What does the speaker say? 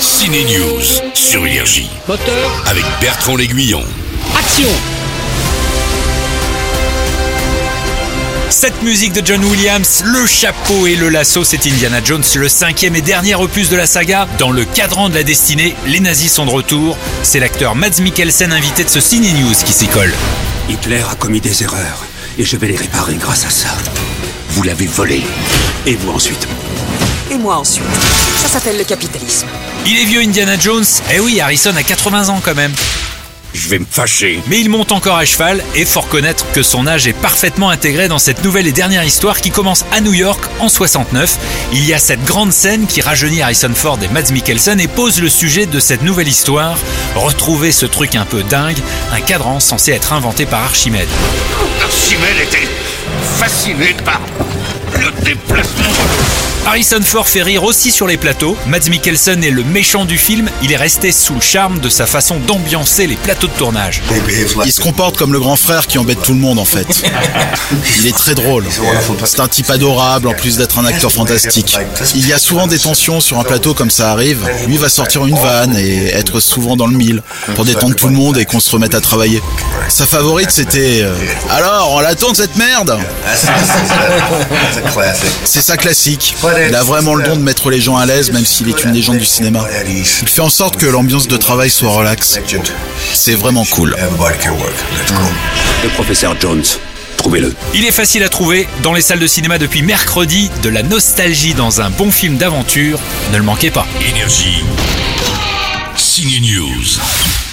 Ciné News sur Énergie Moteur, avec Bertrand L'Aiguillon. action Cette musique de John Williams, le chapeau et le lasso, c'est Indiana Jones, le cinquième et dernier opus de la saga. Dans le cadran de la destinée, les nazis sont de retour. C'est l'acteur Mads Mikkelsen invité de ce Ciné News qui s'y colle. Hitler a commis des erreurs et je vais les réparer grâce à ça. Vous l'avez volé. Et vous ensuite Et moi ensuite. Ça s'appelle le capitalisme. Il est vieux Indiana Jones Eh oui, Harrison a 80 ans quand même. Je vais me fâcher. Mais il monte encore à cheval et faut reconnaître que son âge est parfaitement intégré dans cette nouvelle et dernière histoire qui commence à New York en 69. Il y a cette grande scène qui rajeunit Harrison Ford et Mads Mikkelsen et pose le sujet de cette nouvelle histoire. Retrouver ce truc un peu dingue, un cadran censé être inventé par Archimède. Archimède était fasciné par le déplacement. Harrison Ford fait rire aussi sur les plateaux. Mads Mikkelsen est le méchant du film. Il est resté sous le charme de sa façon d'ambiancer les plateaux de tournage. Il se comporte comme le grand frère qui embête tout le monde en fait. Il est très drôle. C'est un type adorable en plus d'être un acteur fantastique. Il y a souvent des tensions sur un plateau comme ça arrive. Lui va sortir une vanne et être souvent dans le mille pour détendre tout le monde et qu'on se remette à travailler. Sa favorite c'était euh, Alors on la tourne cette merde C'est ça classique. Il a vraiment le don de mettre les gens à l'aise même s'il est une légende du cinéma. Il fait en sorte que l'ambiance de travail soit relax. C'est vraiment cool. Le professeur Jones, trouvez-le. Il est facile à trouver dans les salles de cinéma depuis mercredi. De la nostalgie dans un bon film d'aventure. Ne le manquez pas. Énergie. News.